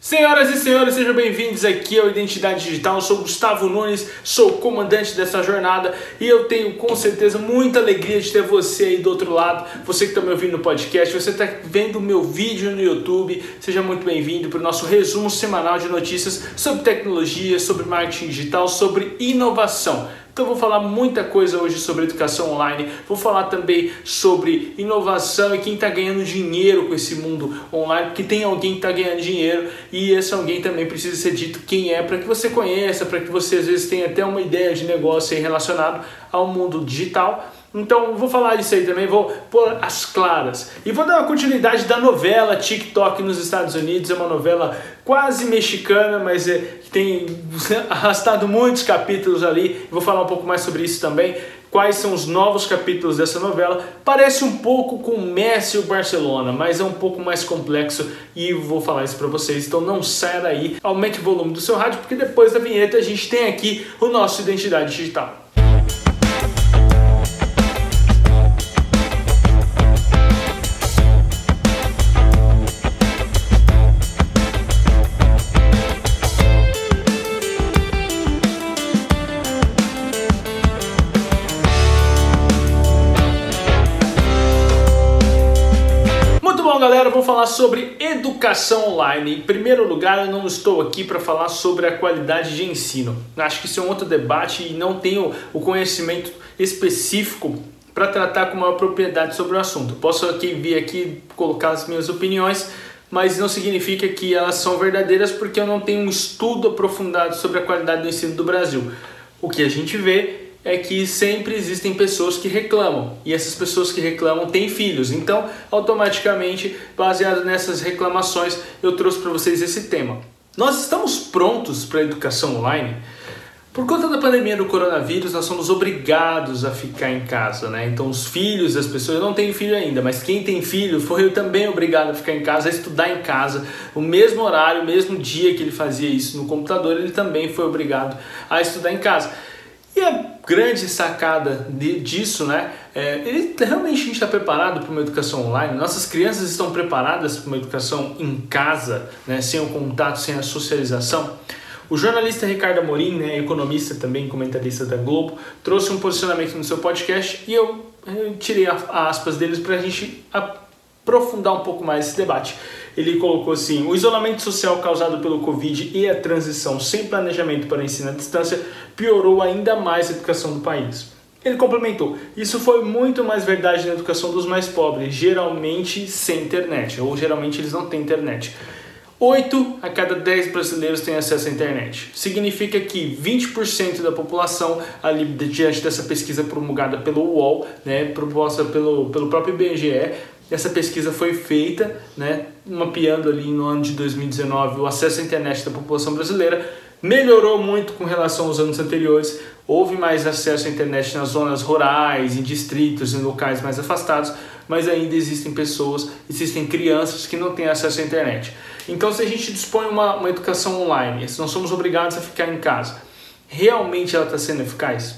Senhoras e senhores, sejam bem-vindos aqui ao Identidade Digital. Eu sou Gustavo Nunes, sou comandante dessa jornada e eu tenho com certeza muita alegria de ter você aí do outro lado. Você que está me ouvindo no podcast, você está vendo o meu vídeo no YouTube, seja muito bem-vindo para o nosso resumo semanal de notícias sobre tecnologia, sobre marketing digital, sobre inovação. Então vou falar muita coisa hoje sobre educação online, vou falar também sobre inovação e quem está ganhando dinheiro com esse mundo online, porque tem alguém que está ganhando dinheiro e esse alguém também precisa ser dito quem é para que você conheça, para que você às vezes tenha até uma ideia de negócio relacionado ao mundo digital então vou falar disso aí também, vou pôr as claras. E vou dar uma continuidade da novela TikTok nos Estados Unidos. É uma novela quase mexicana, mas é, tem arrastado muitos capítulos ali. Vou falar um pouco mais sobre isso também. Quais são os novos capítulos dessa novela? Parece um pouco com Messi e o Barcelona, mas é um pouco mais complexo e vou falar isso para vocês. Então não saia daí, aumente o volume do seu rádio, porque depois da vinheta a gente tem aqui o nosso Identidade Digital. Galera, vou falar sobre educação online. Em primeiro lugar, eu não estou aqui para falar sobre a qualidade de ensino. Acho que isso é um outro debate e não tenho o conhecimento específico para tratar com maior propriedade sobre o assunto. Posso aqui vir aqui colocar as minhas opiniões, mas não significa que elas são verdadeiras porque eu não tenho um estudo aprofundado sobre a qualidade do ensino do Brasil. O que a gente vê é que sempre existem pessoas que reclamam e essas pessoas que reclamam têm filhos. Então, automaticamente, baseado nessas reclamações, eu trouxe para vocês esse tema. Nós estamos prontos para a educação online? Por conta da pandemia do coronavírus, nós somos obrigados a ficar em casa, né? Então, os filhos das pessoas, eu não tenho filho ainda, mas quem tem filho foi também obrigado a ficar em casa, a estudar em casa, o mesmo horário, o mesmo dia que ele fazia isso no computador, ele também foi obrigado a estudar em casa. E a grande sacada de, disso, né? É, ele, realmente a gente está preparado para uma educação online? Nossas crianças estão preparadas para uma educação em casa, né? sem o contato, sem a socialização? O jornalista Ricardo Amorim, né, economista também, comentarista da Globo, trouxe um posicionamento no seu podcast e eu, eu tirei aspas deles para a gente aprofundar um pouco mais esse debate ele colocou assim: o isolamento social causado pelo Covid e a transição sem planejamento para o ensino à distância piorou ainda mais a educação do país. Ele complementou: isso foi muito mais verdade na educação dos mais pobres, geralmente sem internet, ou geralmente eles não têm internet. 8 a cada 10 brasileiros têm acesso à internet. Significa que 20% da população, ali diante dessa pesquisa promulgada pelo UOL, né, proposta pelo, pelo próprio IBGE, essa pesquisa foi feita, né, mapeando ali no ano de 2019 o acesso à internet da população brasileira, melhorou muito com relação aos anos anteriores. Houve mais acesso à internet nas zonas rurais, em distritos, em locais mais afastados, mas ainda existem pessoas, existem crianças que não têm acesso à internet. Então, se a gente dispõe uma, uma educação online, se nós somos obrigados a ficar em casa, realmente ela está sendo eficaz?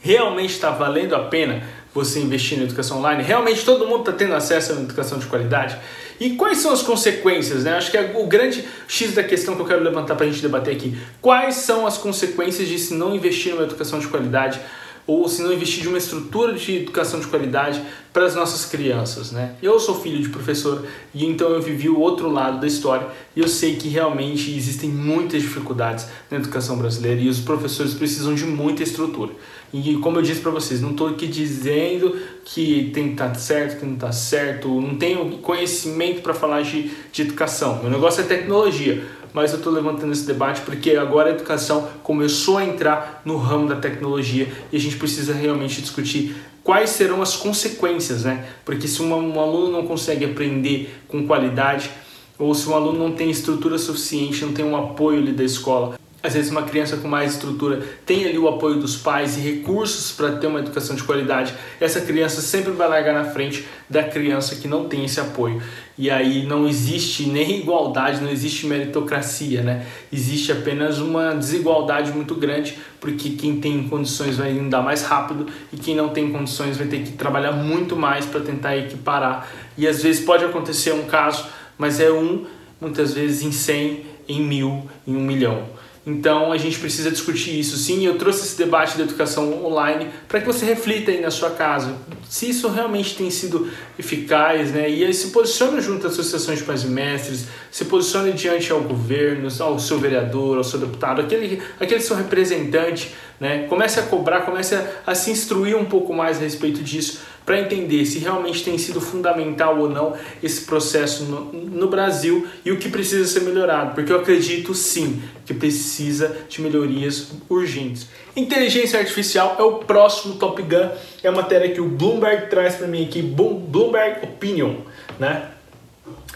Realmente está valendo a pena você investir na educação online? Realmente todo mundo está tendo acesso a uma educação de qualidade? E quais são as consequências? Né? Acho que é o grande X da questão que eu quero levantar para a gente debater aqui. Quais são as consequências de se não investir numa educação de qualidade? Ou se não investir de uma estrutura de educação de qualidade para as nossas crianças, né? Eu sou filho de professor e então eu vivi o outro lado da história e eu sei que realmente existem muitas dificuldades na educação brasileira e os professores precisam de muita estrutura. E como eu disse para vocês, não estou aqui dizendo que tem que estar tá certo, que não está certo, não tenho conhecimento para falar de, de educação. Meu negócio é tecnologia mas eu estou levantando esse debate porque agora a educação começou a entrar no ramo da tecnologia e a gente precisa realmente discutir quais serão as consequências, né? Porque se um, aluno não consegue aprender com qualidade ou se um aluno não tem estrutura suficiente, não tem um apoio ali da escola, às vezes uma criança com mais estrutura tem ali o apoio dos pais e recursos para ter uma educação de qualidade, essa criança sempre vai largar na frente da criança que não tem esse apoio. E aí não existe nem igualdade, não existe meritocracia, né? Existe apenas uma desigualdade muito grande, porque quem tem condições vai andar mais rápido e quem não tem condições vai ter que trabalhar muito mais para tentar equiparar. E às vezes pode acontecer um caso, mas é um muitas vezes em 100, em mil, em um milhão. Então a gente precisa discutir isso sim. Eu trouxe esse debate da educação online para que você reflita aí na sua casa se isso realmente tem sido eficaz, né? E aí se posicione junto às associações de pais e mestres, se posicione diante ao governo, ao seu vereador, ao seu deputado, aquele, aquele seu representante, né? Comece a cobrar, comece a, a se instruir um pouco mais a respeito disso para entender se realmente tem sido fundamental ou não esse processo no, no, Brasil e o que precisa ser melhorado, porque eu acredito sim que precisa de melhorias urgentes. Inteligência artificial é o próximo Top Gun, é a matéria que o Bloomberg traz para mim aqui, Bloomberg Opinion, né?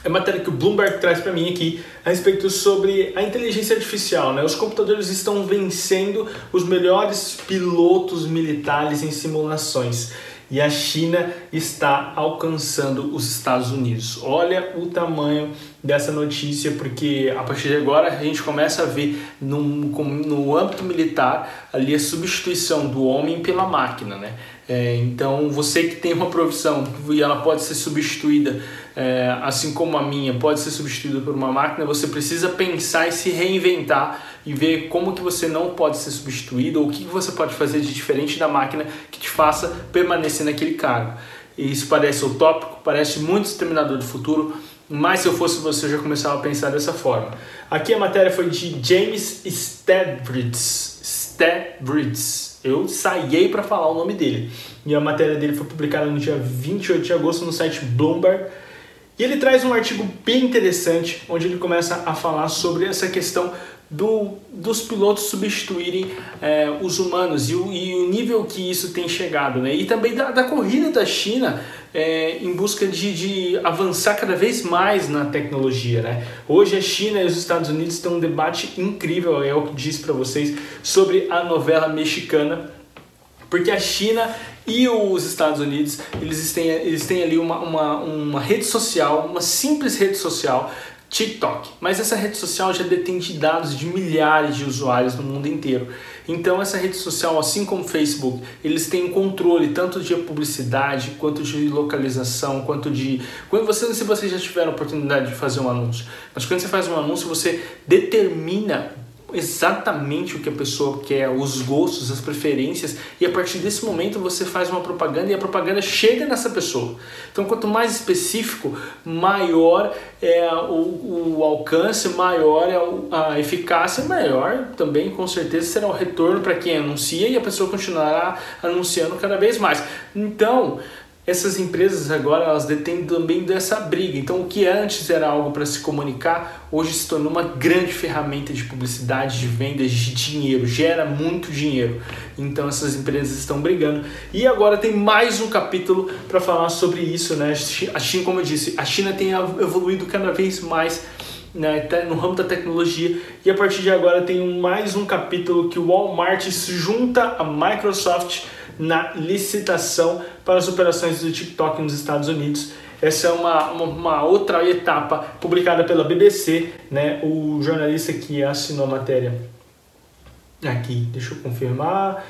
É a matéria que o Bloomberg traz para mim aqui a respeito sobre a inteligência artificial. Né? Os computadores estão vencendo os melhores pilotos militares em simulações e a China está alcançando os Estados Unidos. Olha o tamanho dessa notícia, porque a partir de agora a gente começa a ver no, no âmbito militar ali a substituição do homem pela máquina, né? É, então você que tem uma profissão e ela pode ser substituída, é, assim como a minha, pode ser substituída por uma máquina, você precisa pensar e se reinventar e ver como que você não pode ser substituído ou o que você pode fazer de diferente da máquina que te faça permanecer naquele cargo. Isso parece utópico, parece muito exterminador do futuro, mas se eu fosse você eu já começava a pensar dessa forma. Aqui a matéria foi de James Stavridis. Stavridis. Eu saí para falar o nome dele. E a matéria dele foi publicada no dia 28 de agosto no site Bloomberg. E ele traz um artigo bem interessante, onde ele começa a falar sobre essa questão do, dos pilotos substituírem é, os humanos e o, e o, nível que isso tem chegado, né? E também da, da corrida da China é, em busca de, de, avançar cada vez mais na tecnologia, né? Hoje a China e os Estados Unidos têm um debate incrível, é o que disse para vocês, sobre a novela mexicana, porque a China e os Estados Unidos eles têm, eles têm ali uma, uma, uma rede social, uma simples rede social TikTok. Mas essa rede social já detém dados de milhares de usuários no mundo inteiro. Então essa rede social, assim como o Facebook, eles têm controle tanto de publicidade, quanto de localização, quanto de... Quando você, se você já tiver a oportunidade de fazer um anúncio, mas quando você faz um anúncio, você determina exatamente o que a pessoa quer, os gostos, as preferências, e a partir desse momento você faz uma propaganda e a propaganda chega nessa pessoa. Então, quanto mais específico, maior é o, o alcance, maior é a eficácia, maior também, com certeza, será o retorno para quem anuncia e a pessoa continuará anunciando cada vez mais. Então, essas empresas agora elas detêm também dessa briga. Então, o que antes era algo para se comunicar, hoje se tornou uma grande ferramenta de publicidade, de vendas, de dinheiro, gera muito dinheiro. Então, essas empresas estão brigando. E agora tem mais um capítulo para falar sobre isso, né? A China, como eu disse, a China tem evoluído cada vez mais né, no ramo da tecnologia e a partir de agora tem mais um capítulo que o Walmart se junta à Microsoft na licitação para as operações do TikTok nos Estados Unidos. Essa é uma, uma, uma, outra etapa publicada pela BBC, né? o jornalista que assinou a matéria. Aqui, deixa eu confirmar.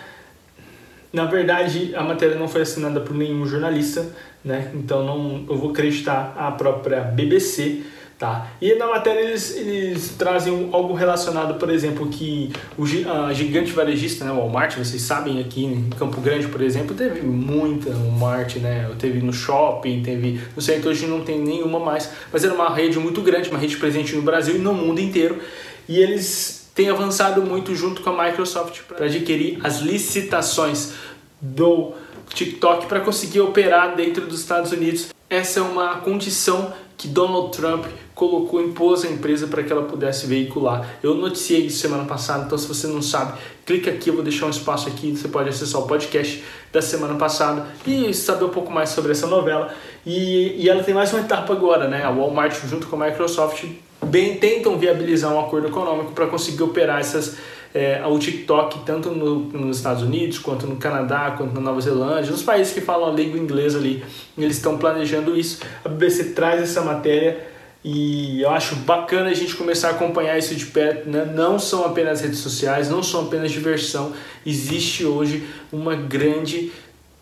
Na verdade, a matéria não foi assinada por nenhum jornalista, né? então não, eu vou acreditar a própria BBC. Tá? E na matéria eles, eles trazem algo relacionado, por exemplo, que o a gigante varejista, né, o Walmart, vocês sabem, aqui em Campo Grande, por exemplo, teve muita Walmart, né? Teve no shopping, teve. No centro hoje não tem nenhuma mais, mas era uma rede muito grande, uma rede presente no Brasil e no mundo inteiro. E eles têm avançado muito junto com a Microsoft para adquirir as licitações do TikTok para conseguir operar dentro dos Estados Unidos. Essa é uma condição que Donald Trump colocou, impôs a empresa para que ela pudesse veicular. Eu noticiei isso semana passada, então se você não sabe, clica aqui, eu vou deixar um espaço aqui, você pode acessar o podcast da semana passada e saber um pouco mais sobre essa novela. E, e ela tem mais uma etapa agora, né? A Walmart junto com a Microsoft bem tentam viabilizar um acordo econômico para conseguir operar essas é, o TikTok tanto no, nos Estados Unidos quanto no Canadá, quanto na Nova Zelândia, nos países que falam a língua inglesa ali, eles estão planejando isso. A BBC traz essa matéria e eu acho bacana a gente começar a acompanhar isso de perto. Né? Não são apenas redes sociais, não são apenas diversão. Existe hoje uma grande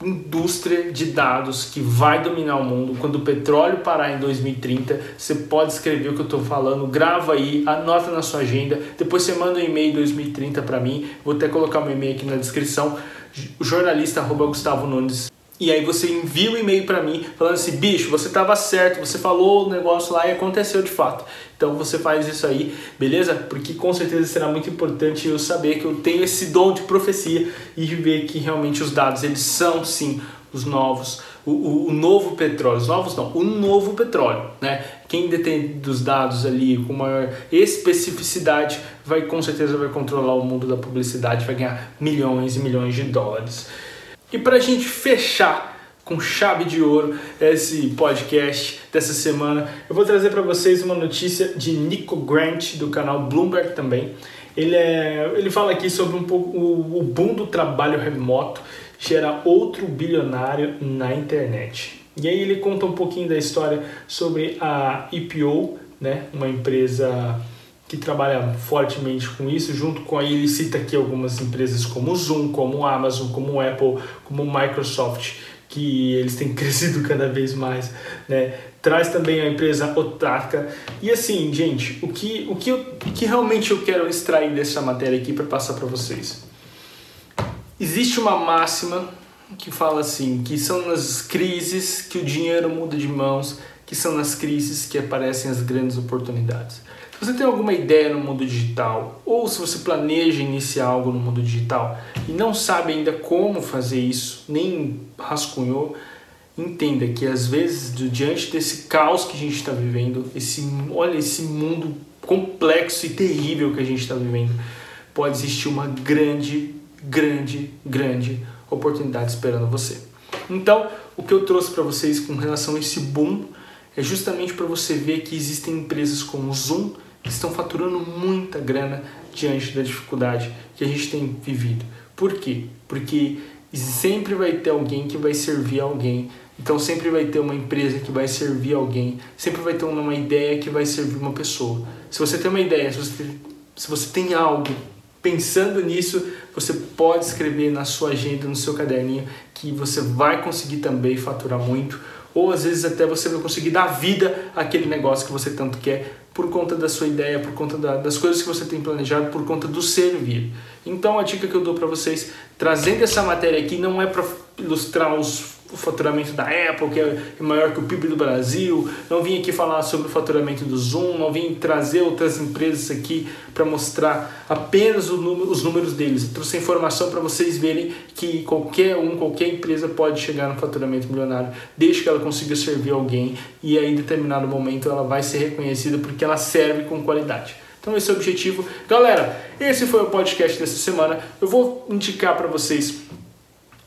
indústria de dados que vai dominar o mundo. Quando o petróleo parar em 2030, você pode escrever o que eu estou falando, grava aí, anota na sua agenda, depois você manda um e-mail 2030 para mim, vou até colocar meu e-mail aqui na descrição, jornalista Gustavo Nunes e aí você envia um e-mail para mim falando assim, bicho, você estava certo, você falou o negócio lá e aconteceu de fato. Então você faz isso aí, beleza? Porque com certeza será muito importante eu saber que eu tenho esse dom de profecia e ver que realmente os dados eles são sim os novos, o, o, o, novo petróleo, os novos não, o novo petróleo, né? Quem detém dos dados ali com maior especificidade vai com certeza vai controlar o mundo da publicidade, vai ganhar milhões e milhões de dólares. E para a gente fechar com chave de ouro esse podcast dessa semana, eu vou trazer para vocês uma notícia de Nico Grant do canal Bloomberg também. Ele, é, ele fala aqui sobre um pouco o, o boom do trabalho remoto gera outro bilionário na internet. E aí ele conta um pouquinho da história sobre a EPO, né, uma empresa que trabalha fortemente com isso, junto com aí ele cita aqui algumas empresas como Zoom, como Amazon, como Apple, como Microsoft, que eles têm crescido cada vez mais, né? Traz também a empresa Otaka. E assim, gente, o que, o que, o que realmente eu quero extrair dessa matéria aqui para passar para vocês? Existe uma máxima que fala assim, que são nas crises que o dinheiro muda de mãos, que são nas crises que aparecem as grandes oportunidades. Você tem alguma ideia no mundo digital, ou se você planeja iniciar algo no mundo digital e não sabe ainda como fazer isso, nem rascunhou, entenda que às vezes, diante desse caos que a gente está vivendo, esse, olha esse mundo complexo e terrível que a gente está vivendo, pode existir uma grande, grande, grande oportunidade esperando você. Então, o que eu trouxe para vocês com relação a esse boom é justamente para você ver que existem empresas como o Zoom estão faturando muita grana diante da dificuldade que a gente tem vivido. Por quê? Porque sempre vai ter alguém que vai servir alguém. Então sempre vai ter uma empresa que vai servir alguém, sempre vai ter uma ideia que vai servir uma pessoa. Se você tem uma ideia, se você, se você tem algo pensando nisso, você pode escrever na sua agenda, no seu caderninho, que você vai conseguir também faturar muito, ou às vezes até você vai conseguir dar vida àquele negócio que você tanto quer, por conta da sua ideia, por conta da, das coisas que você tem planejado, por conta do servir. Então a dica que eu dou para vocês, trazendo essa matéria aqui, não é para ilustrar os o faturamento da Apple, que é maior que o PIB do Brasil. Não vim aqui falar sobre o faturamento do Zoom, não vim trazer outras empresas aqui para mostrar apenas número, os números deles. Eu trouxe informação para vocês verem que qualquer um, qualquer empresa pode chegar no faturamento milionário, desde que ela consiga servir alguém e aí em determinado momento ela vai ser reconhecida porque ela serve com qualidade. Então esse é o objetivo. Galera, esse foi o podcast dessa semana. Eu vou indicar para vocês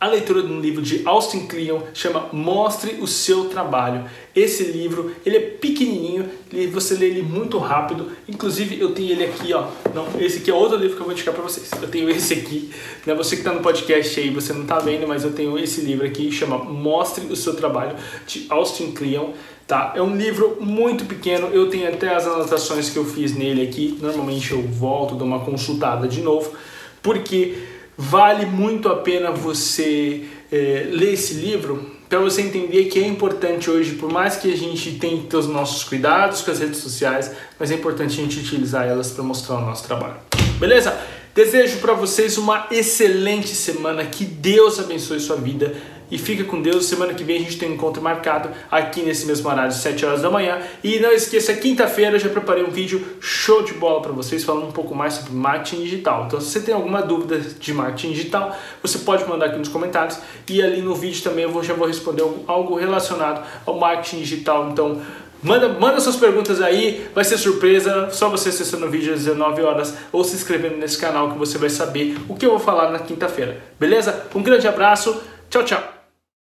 a leitura de um livro de Austin Kleon, chama Mostre o Seu Trabalho. Esse livro, ele é pequenininho, você lê ele muito rápido, inclusive eu tenho ele aqui, ó, não, esse aqui é outro livro que eu vou indicar para vocês. Eu tenho esse aqui, né? você que está no podcast aí, você não está vendo, mas eu tenho esse livro aqui, chama Mostre o Seu Trabalho, de Austin Kleon. Tá? É um livro muito pequeno, eu tenho até as anotações que eu fiz nele aqui. Normalmente eu volto, dou uma consultada de novo, porque vale muito a pena você é, ler esse livro para você entender que é importante hoje, por mais que a gente tenha que ter os nossos cuidados com as redes sociais, mas é importante a gente utilizar elas para mostrar o nosso trabalho. Beleza? Desejo para vocês uma excelente semana, que Deus abençoe sua vida e fica com Deus. Semana que vem a gente tem um encontro marcado aqui nesse mesmo horário, 7 horas da manhã. E não esqueça, quinta-feira eu já preparei um vídeo show de bola para vocês, falando um pouco mais sobre marketing digital. Então, se você tem alguma dúvida de marketing digital, você pode mandar aqui nos comentários. E ali no vídeo também eu vou, já vou responder algo relacionado ao marketing digital. Então, Manda, manda suas perguntas aí, vai ser surpresa, só você acessando o vídeo às 19 horas ou se inscrevendo nesse canal que você vai saber o que eu vou falar na quinta-feira. Beleza? Um grande abraço, tchau, tchau!